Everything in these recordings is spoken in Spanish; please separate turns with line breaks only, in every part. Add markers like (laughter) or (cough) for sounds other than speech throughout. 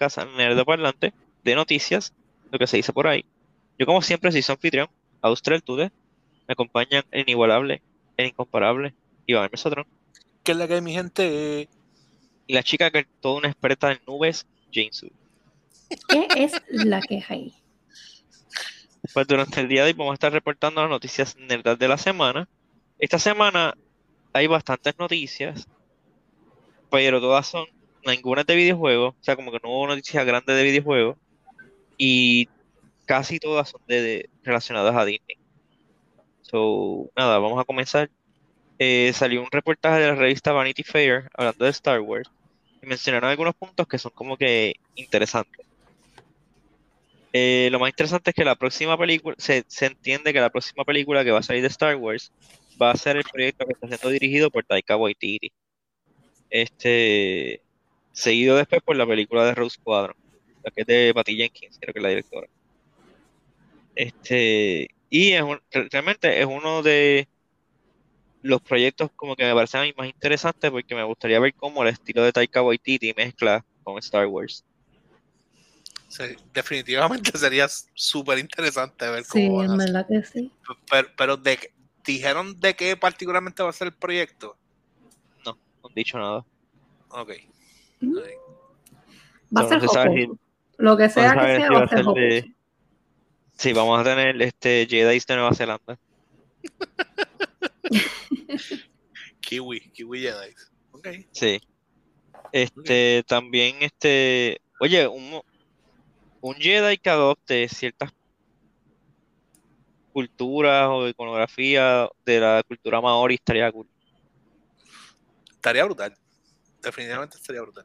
podcast Nerdo Parlante de noticias, lo que se dice por ahí. Yo como siempre soy su anfitrión, Austral Tude, me acompañan el inigualable, el incomparable, Iván Mesotron.
¿Qué es la que hay, mi gente?
Y la chica que es toda una experta en nubes, Jane Su.
¿Qué es la que hay?
Pues durante el día de hoy vamos a estar reportando las noticias nerdas de la semana. Esta semana hay bastantes noticias, pero todas son, ninguna de videojuegos, o sea, como que no hubo noticias grandes de videojuegos, y casi todas son de, relacionadas a Disney. So, nada, vamos a comenzar. Eh, salió un reportaje de la revista Vanity Fair hablando de Star Wars y mencionaron algunos puntos que son como que interesantes. Eh, lo más interesante es que la próxima película, se, se entiende que la próxima película que va a salir de Star Wars va a ser el proyecto que está siendo dirigido por Taika Waititi. Este, seguido después por la película de Rose Squadron, la que es de Patty Jenkins, creo que es la directora. Este, y es realmente es uno de los proyectos como que me parecen a mí más interesantes porque me gustaría ver cómo el estilo de Taika Waititi mezcla con Star Wars.
definitivamente (laughs) sería súper interesante ver
Sí,
cómo van
en verdad que sí.
Pero, pero de, ¿dijeron de qué particularmente va a ser el proyecto?
No, no han dicho nada.
Ok.
Va a ser
si-
Lo que sea que sea,
va
va
a
ser
de- Sí, vamos a tener este Jedi de Nueva Zelanda. (laughs)
Kiwi, Kiwi Jedi. Ok.
Sí. Este, también este, oye, un, un Jedi que adopte ciertas culturas o iconografía de la cultura maori estaría cool.
Estaría brutal. Definitivamente estaría brutal.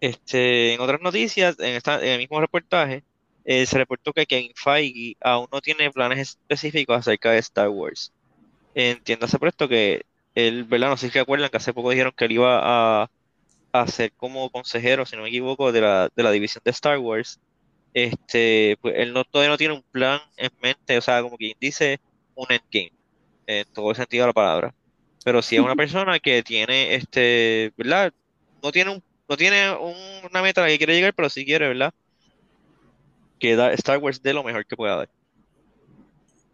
Este, en otras noticias, en, esta, en el mismo reportaje, eh, se reportó que Kevin Feige aún no tiene planes específicos acerca de Star Wars. Entiéndase por esto que él, ¿verdad? No sé si se acuerdan que hace poco dijeron que él iba a, a ser como consejero, si no me equivoco, de la, de la división de Star Wars. Este, pues él no, todavía no tiene un plan en mente, o sea, como quien dice, un endgame, en todo el sentido de la palabra. Pero si es una (laughs) persona que tiene, este, ¿verdad? No tiene un no tiene un- una meta a la que quiere llegar, pero sí quiere, ¿verdad? Que da- Star Wars dé lo mejor que pueda dar.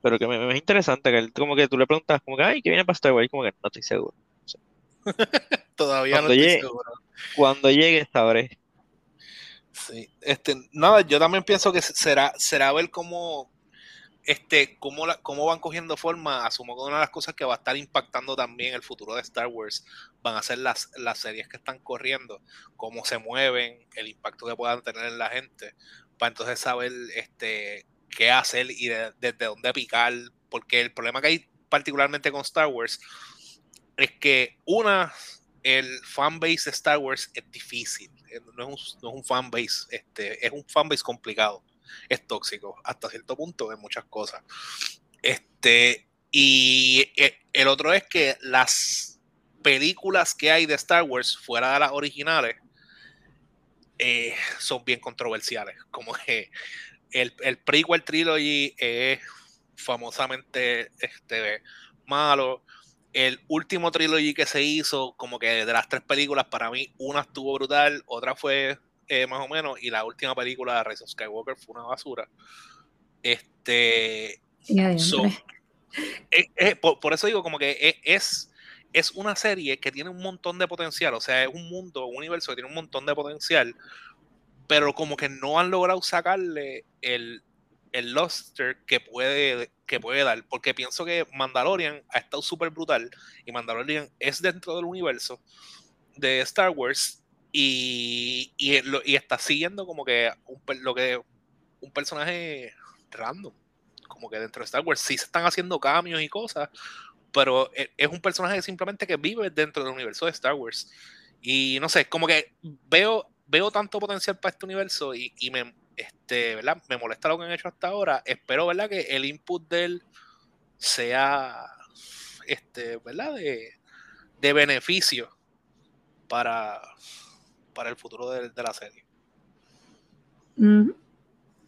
Pero que me, me es interesante, que él como que tú le preguntas, como que, ay, ¿qué viene para Star Wars? Y como que no estoy seguro. (laughs)
Todavía no
Cuando
estoy
llegue-
seguro.
Cuando llegue, sabré.
Sí. Este, nada, yo también pienso que será, será ver cómo, este, cómo, la- cómo van cogiendo forma. Asumo que una de las cosas que va a estar impactando también el futuro de Star Wars van a ser las, las series que están corriendo, cómo se mueven, el impacto que puedan tener en la gente, para entonces saber este, qué hacer y de- desde dónde picar. Porque el problema que hay particularmente con Star Wars es que una, el fanbase de Star Wars es difícil. eh, No es un, no es un fanbase, este, es un fanbase complicado. Es tóxico hasta cierto punto en muchas cosas. Este, y eh, el otro es que las películas que hay de Star Wars fuera de las originales eh, son bien controversiales. Como que el, el prequel trilogy es famosamente este, malo. El último trilogy que se hizo, como que de las tres películas, para mí, una estuvo brutal, otra fue eh, más o menos, y la última película de Rise of Skywalker fue una basura. Este. So, (laughs) eh, eh, por, por eso digo, como que e- es, es una serie que tiene un montón de potencial, o sea, es un mundo, un universo que tiene un montón de potencial, pero como que no han logrado sacarle el, el luster que puede, que puede dar, porque pienso que Mandalorian ha estado súper brutal, y Mandalorian es dentro del universo de Star Wars, y, y, está siguiendo como que un personaje random como que dentro de Star Wars sí se están haciendo cambios y cosas, pero e- es un personaje simplemente que vive dentro del universo de Star Wars. Y no sé, como que veo, veo tanto potencial para este universo y, y me, este, ¿verdad? me molesta lo que han hecho hasta ahora. Espero ¿verdad? que el input de él sea este, ¿verdad? De, de beneficio para, para el futuro de, de la serie.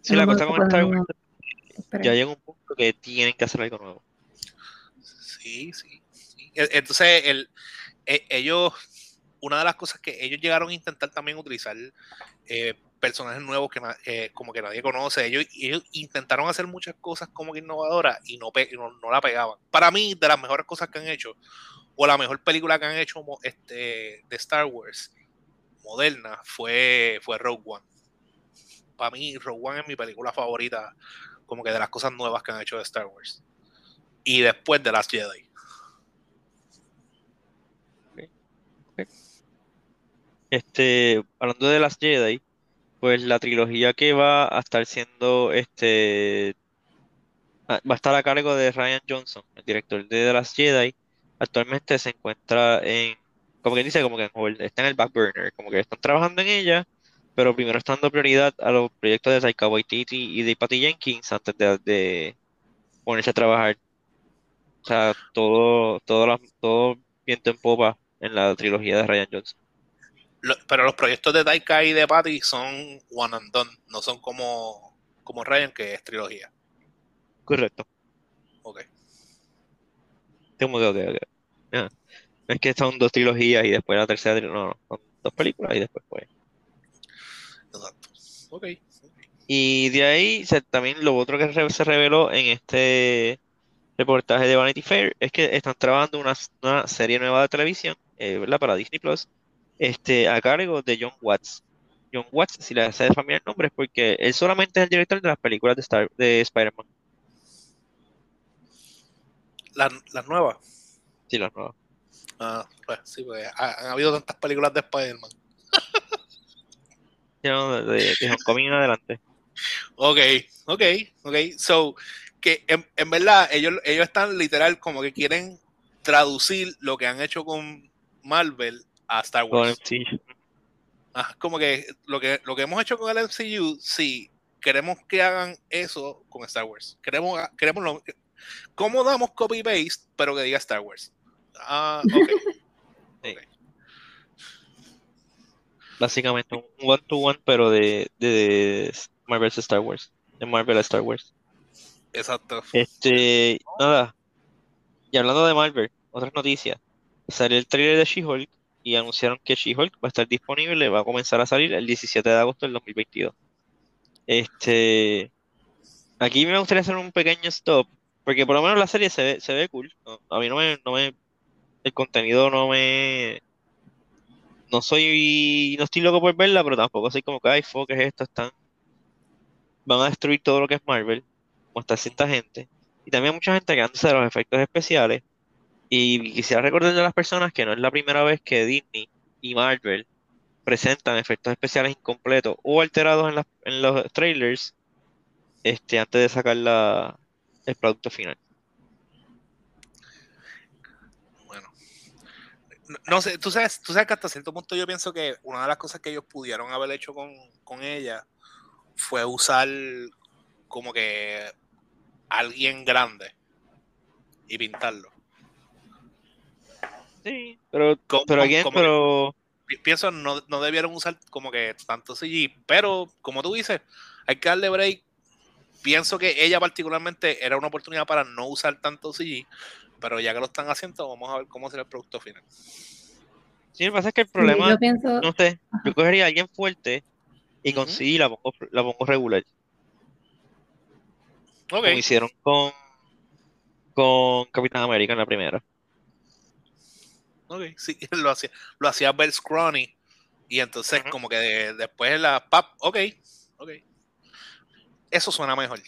Sí, la
No,
cosa con Star Wars ya llega un punto que tienen que hacer algo nuevo.
Sí, sí. sí. E- Entonces, el, e- ellos, una de las cosas que ellos llegaron a intentar también utilizar eh, personajes nuevos que eh, como que nadie conoce. Ellos, ellos intentaron hacer muchas cosas como que innovadoras y no, pe- no, no la pegaban. Para mí, de las mejores cosas que han hecho, o la mejor película que han hecho este, de Star Wars moderna, fue, fue Rogue One. Para mí, Rogue One es mi película favorita, como que de las cosas nuevas que han hecho de Star Wars. Y después de Last Jedi.
Este, hablando de las Jedi, pues la trilogía que va a estar siendo, este, ah, va a estar a cargo de Ryan Johnson, el director de The Last Jedi. Actualmente se encuentra en, como que dice, como que está en el back burner, como que están trabajando en ella, pero primero están dando prioridad a los proyectos de Taika Waititi y de Patty Jenkins antes de, de ponerse a trabajar. O sea, todo, todo, la- todo viento en popa en la trilogía de Ryan Johnson.
Lo- pero los proyectos de Taika y de Patty son one and done, no son como, como Ryan, que es trilogía.
Correcto.
Ok.
Como que, ok, ok. Ah, Es que son dos trilogías y después la tercera trilogía. No, no, son dos películas y después pues.
Exacto. Ok.
Y de ahí se- también lo otro que se reveló en este reportaje de Vanity Fair es que están trabajando una, una serie nueva de televisión, eh, ¿verdad? Para Disney Plus, este, a cargo de John Watts. John Watts, si le hace familiar el nombre, es porque él solamente es el director de las películas de, Star, de Spider-Man.
Las las nuevas.
Sí, las nuevas.
Ah, pues sí, porque ha- han habido tantas películas de Spider-Man.
No, de, de, en adelante.
Ok, ok, ok. So, que en, en verdad ellos, ellos están literal como que quieren traducir lo que han hecho con Marvel a Star Wars. Ah, como que lo, que lo que hemos hecho con el MCU, sí, queremos que hagan eso con Star Wars. Queremos, queremos lo, ¿Cómo damos copy-paste, pero que diga Star Wars? Ah, ok. (laughs)
Sí. Básicamente un one-to-one, pero de, de Marvel a Star Wars. De Marvel a Star Wars.
Exacto.
Este, nada. Y hablando de Marvel, otras noticias. Salió el trailer de She-Hulk y anunciaron que She-Hulk va a estar disponible, va a comenzar a salir el 17 de agosto del 2022. Este, aquí me gustaría hacer un pequeño stop, porque por lo menos la serie se ve, se ve cool. ¿no? A mí no me, no me, el contenido no me, no soy, no estoy loco por verla, pero tampoco soy como que, ay, fuck, ¿qué es esto? Están, van a destruir todo lo que es Marvel, como está cierta gente. Y también mucha gente quejándose de los efectos especiales. Y quisiera recordarle a las personas que no es la primera vez que Disney y Marvel presentan efectos especiales incompletos o alterados en, las- en los trailers este, antes de sacar la, el producto final.
Bueno. No, no sé, tú sabes, tú sabes que hasta cierto punto yo pienso que una de las cosas que ellos pudieron haber hecho con, con ella fue usar como que alguien grande y pintarlo.
Sí, pero,
Como-
pero,
como-
again,
que-
pero
Pi- pienso no, no debieron usar como que tanto CG, pero como tú dices, hay que darle break. Pienso que ella particularmente era una oportunidad para no usar tanto CG, pero ya que lo están haciendo, vamos a ver cómo será el producto final.
sí, lo que pasa es que el
Sí,
problema,
yo pienso,
no sé, yo cogería a alguien fuerte y con
Ujú.
CGI la pongo, la pongo regular.
Ok,
como hicieron con, con Capitán América en la primera.
ok, (laughs) sí, lo hacía, lo hacía ver scrawny y entonces como que de- después de la pap, ok, ok. Eso suena mejor.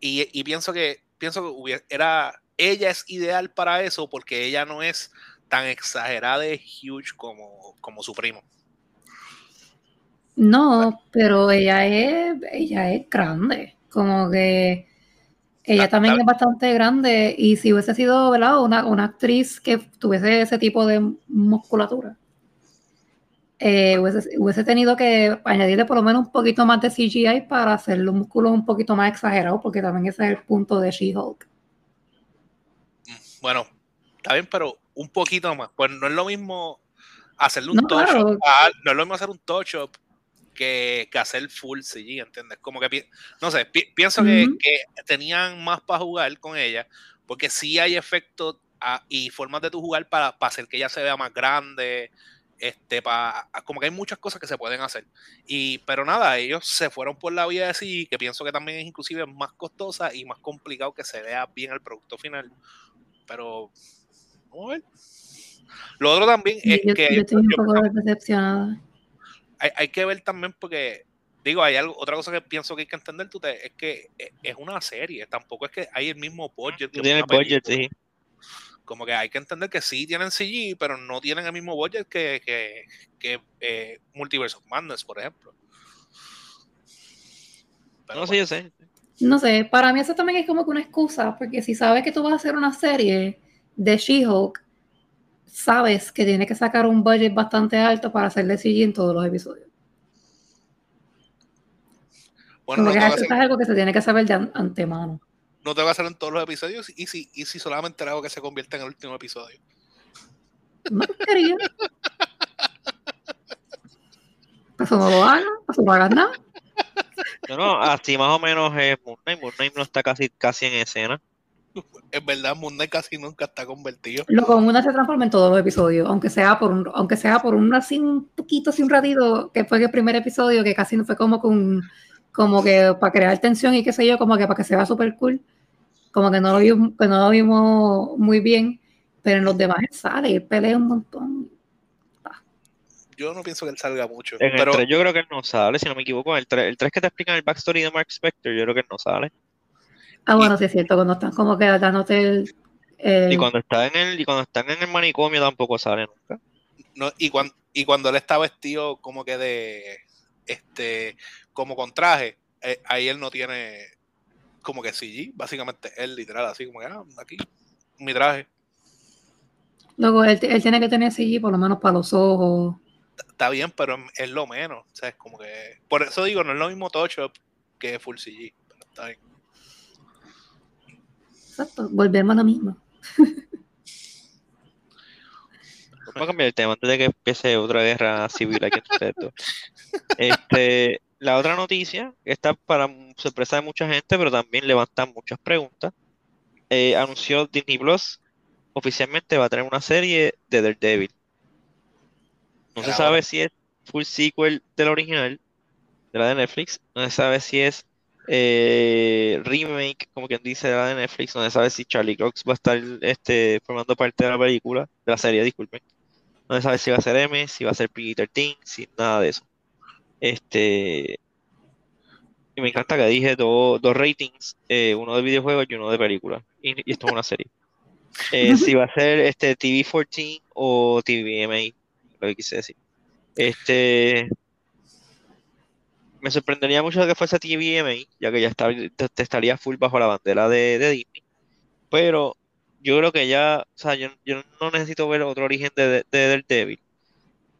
Y, y pienso que pienso que hubiera- era ella es ideal para eso porque ella no es tan exagerada de huge como, como su primo.
no, pero ella es, ella es grande, como que ella
Ah,
también es bastante grande y si hubiese sido, ¿verdad? Una, una actriz que tuviese ese tipo de musculatura, eh, hubiese, hubiese tenido que añadirle por lo menos un poquito más de CGI para hacer los músculos un poquito más exagerados, porque también ese es el punto de She-Hulk.
Bueno, está bien, pero un poquito más. Pues no es lo mismo hacerle un
No,
touch
claro.
up, a- no es lo mismo hacer un touch up que, que hacer full CG, ¿entiendes? Como que no sé, pi- pienso que, tenían más para jugar con ella, porque sí hay efectos y formas de tu jugar para, para hacer que ella se vea más grande, Este, pa, como que hay muchas cosas que se pueden hacer. Y, pero nada, ellos se fueron por la vía de sí, que pienso que también es inclusive más costosa y más complicado que se vea bien el producto final. Pero, vamos a ver. Lo otro también es
Yo,
que
yo estoy un poco decepcionada.
hay, hay que ver también porque digo, hay algo, otra cosa que pienso que hay que entender tú te- es que e- es una serie, tampoco es que hay el mismo budget que
tiene budget, sí.
Como que hay que entender que sí tienen CG, pero no tienen el mismo budget que, que, que eh, Multiverse of Madness, por ejemplo. Pero
No
bueno,
sé, yo sé.
No sé, para mí eso también es como que una excusa, porque si sabes que tú vas a hacer una serie de She-Hulk, sabes que tienes que sacar un budget bastante alto para hacerle CG en todos los episodios.
bueno, no
eso
hacer,
es algo que se tiene que saber de an- antemano.
no te va a hacer en todos los episodios y si, y si solamente hago que se convierta en el último episodio.
No quería. (laughs) Eso no lo hagas, eso no hagas nada.
No, no, así más o menos es Moon Knight. Moon Knight no está casi, casi en escena.
Es verdad, Moon Knight casi nunca está convertido.
Lo común se transforma en todos los episodios, aunque sea por un, aunque sea por un así un poquito, así un ratito, que fue el primer episodio, que casi no fue como con, como que para crear tensión y qué sé yo, como que para que se vea súper cool, como que no lo vimos, que no lo vimos muy bien, pero en los demás él sale y él pelea un montón.
Yo no pienso que él salga mucho.
En
pero
el 3 yo creo que él no sale, si no me equivoco. El 3, el 3 que te explican el backstory de Mark Spector, yo creo que él no sale.
Ah, bueno, sí es cierto, cuando están como que dándote el, el-
Y cuando está en el, y cuando están en el manicomio tampoco sale nunca.
no, y, cuando, y cuando él está vestido como que de este como con traje, eh, ahí él no tiene como que CG, básicamente él literal así como que ah, aquí mi traje.
luego él, él tiene que tener CG por lo menos para los ojos.
Está bien, pero es lo menos, o sea, es como que por eso digo, no es lo mismo touch up que full CG, pero está bien.
Exacto, volvemos a lo mismo.
Vamos a cambiar el tema antes de que empiece otra guerra civil aquí dos. Este, la otra noticia, que está para sorpresa de mucha gente, pero también levanta muchas preguntas. eh, anunció Disney Plus oficialmente va a tener una serie de Daredevil. No se
Era
sabe si es full sequel de la original, de la de Netflix. No se sabe si es eh, remake, como quien dice, de la de Netflix. No se sabe si Charlie Cox va a estar este, formando parte de la película, de la serie, disculpen. No se sabe si va a ser M, si va a ser PG-13, si nada de eso. Este. Y me encanta que dije dos dos ratings, eh, uno de videojuegos y uno de película. Y, y esto es una serie. (laughs) Eh, si va a ser este TV14 o TVMA, lo que quise decir. Este. Me sorprendería mucho que fuese TVMA, ya que ya está, te- estaría full bajo la bandera de, de Disney. Pero yo creo que ya, o sea, yo, yo no necesito ver otro origen de, de, de Daredevil.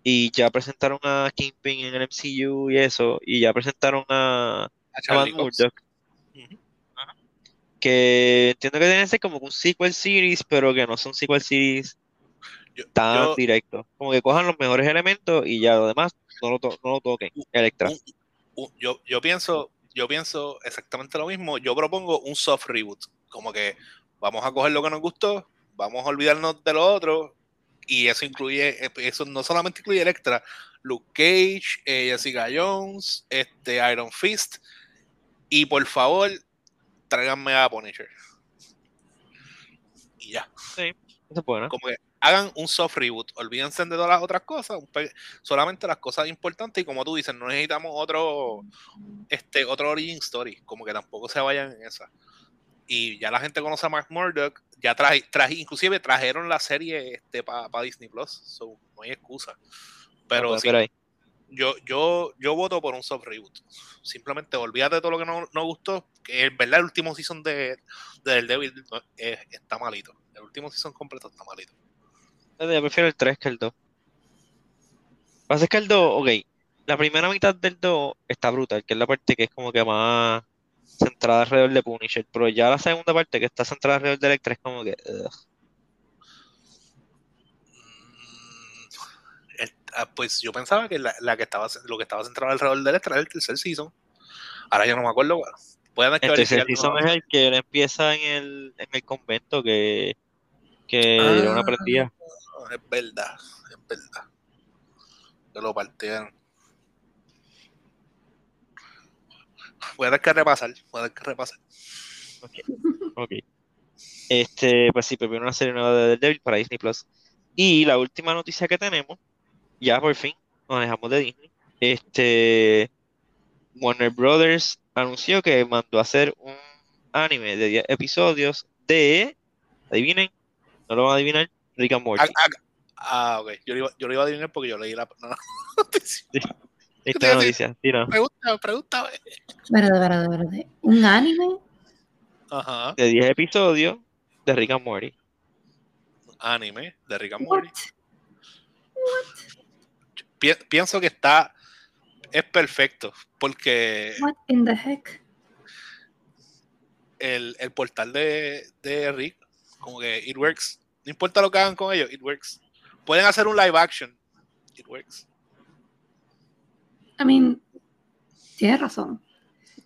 Y ya presentaron a Kingpin en el MCU y eso, y ya presentaron a,
A Ujú.
que entiendo que deben ser como un sequel series, pero que no son sequel series
Yo-
tan
yo-
directos. Como que cojan los mejores elementos y ya lo demás no lo, to- no lo toquen. Electra.
un- un- yo, yo pienso, yo pienso exactamente lo mismo. Yo propongo un soft reboot. Como que vamos a coger lo que nos gustó, vamos a olvidarnos de lo otro. Y eso incluye, eso no solamente incluye Electra, Luke Cage, eh, Jessica Jones, este Iron Fist. Y por favor, tráiganme a Punisher. Y ya.
Eso es bueno.
Como que hagan un soft reboot, olvídense de todas las otras cosas, solamente las cosas importantes y como tú dices, no necesitamos otro este otro origin story, como que tampoco se vayan en esa. Y ya la gente conoce a Mark Murdock, ya traje, traje inclusive trajeron la serie este para Disney Plus, so no hay excusa. Pero sí,
ver ahí.
yo, yo, yo voto por un soft reboot. Simplemente olvídate de todo lo que no, no gustó. Que en verdad el último season de, de no, es- está malito. El último season completo está malito.
Yo prefiero el 3 que el 2. Lo que pasa es que el 2, ok, la primera mitad del 2 está brutal, que es la parte que es como que más centrada alrededor de Punisher, pero ya la segunda parte que está centrada alrededor de Electra es como que... ugh.
Mm, ah, pues yo pensaba que la, la que estaba lo que estaba centrado alrededor de Electra era el tercer season. Ahora ya no me acuerdo. bueno, Voy a
El tercer season es el que empieza en el, en el convento que, que era una
Ah.
prendida.
Es verdad, es verdad. Que lo partieron. Voy a tener que repasar. Voy a tener que repasar.
Ok. Este, pues sí, primero una serie nueva de Daredevil para Disney Plus. Y la última noticia que tenemos, ya por fin, nos dejamos de Disney. Este, Warner Brothers anunció que mandó a hacer un anime de 10 episodios de, adivinen, no lo van a adivinar, Rick and Morty.
Ah, ok. Yo lo, iba, yo lo iba a adivinar porque yo leí la no, (laughs) noticia.
Esta es la noticia, tira.
Pregúntame, pregúntame.
Verdad, verdad, verdad. ¿Un anime?
Ajá.
De 10 episodios de Rick and Morty.
Anime de Rick and
What?
Morty. Pi- pienso que está. Es perfecto. Porque
What in the heck?
el, el portal de, de Rick, como que it works. No importa lo que hagan con ellos, it works. Pueden hacer un live action. It works.
I mean, tienes razón.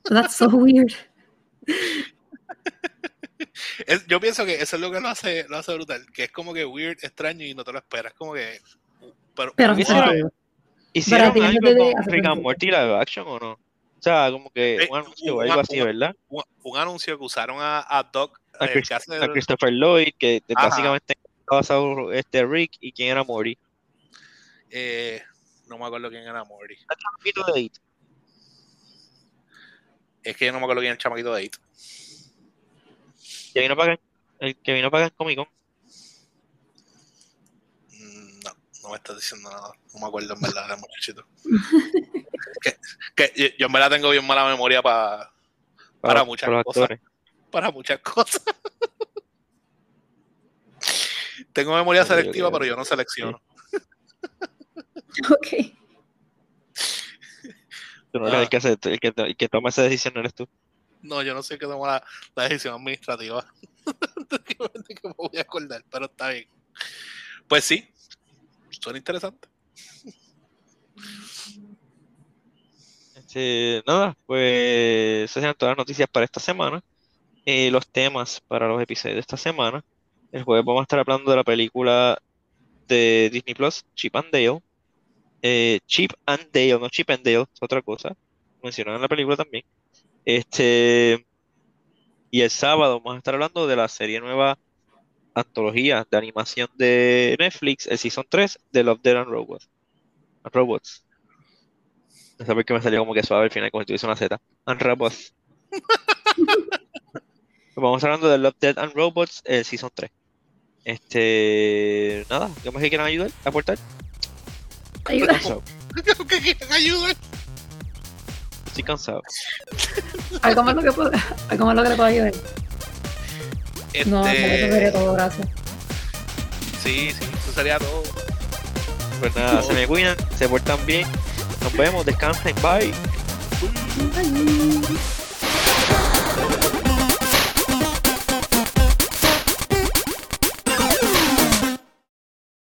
That's so (laughs) weird.
Es- yo pienso que eso es lo que lo hace, lo hace brutal. Que es como que weird, extraño y no te lo esperas. Como que. Pero,
Pero.
¿Hicieron
Pero no
algo con Rick and. Morty live action o no? O sea, como que
Eh,
un anuncio o
un-
algo así,
un-
¿verdad?
un, un anuncio que usaron a, a Doc.
A,
el
Chris- a Christopher Lloyd, que
Ajá.
básicamente estaba basado este Rick y quién era Morty.
eh, no me acuerdo quién era Morty.
El chamaquito de It.
Es que yo no me acuerdo quién es el chamaquito de It.
Que vino para acá, el que vino para acá Comic Con.
Mm, No, no me estás diciendo nada. No me acuerdo en verdad muchachito. (laughs) que, que yo- en verdad tengo bien mala memoria pa- Para muchas cosas.
actores.
para muchas cosas. Tengo memoria selectiva, pero yo no selecciono. (laughs)
Ok.
Tú no eres
Ah.
el que, hace, el, que, el que toma esa decisión, no eres tú.
No, yo no sé qué tomó la, la decisión administrativa. de que me- de que me voy a acordar, pero está bien. Pues sí, suena interesante.
Este, nada, pues esas eran todas las noticias para esta semana. Eh, los temas para los episodios de esta semana. El jueves vamos a estar hablando de la película de Disney Plus, Chip and Dale. Eh, Chip and Dale, no Chip and Dale, es otra cosa. Mencionada en la película también. Este, y el sábado vamos a estar hablando de la serie nueva antología de animación de Netflix, el Season 3 de Love, Death and Robots. Robots. No sé por qué me salió como que suave al final, como si tuviese una Z. And Robots. (laughs) Vamos a estar hablando de Love, Death and Robots, el Season 3. Este. Nada, ¿qué más que quieran ayudar? ¿Aportar?
Ayuda.
cansado.
que quieren ayuda.
Estoy cansado.
Algo más lo que puedo, algo más lo que le puedo ayudar. No,
Este,
eso sería todo, gracias.
Sí, sí, eso sería todo.
Pues nada, se me cuidan, se portan bien. Nos vemos, descansen, bye.
Bye.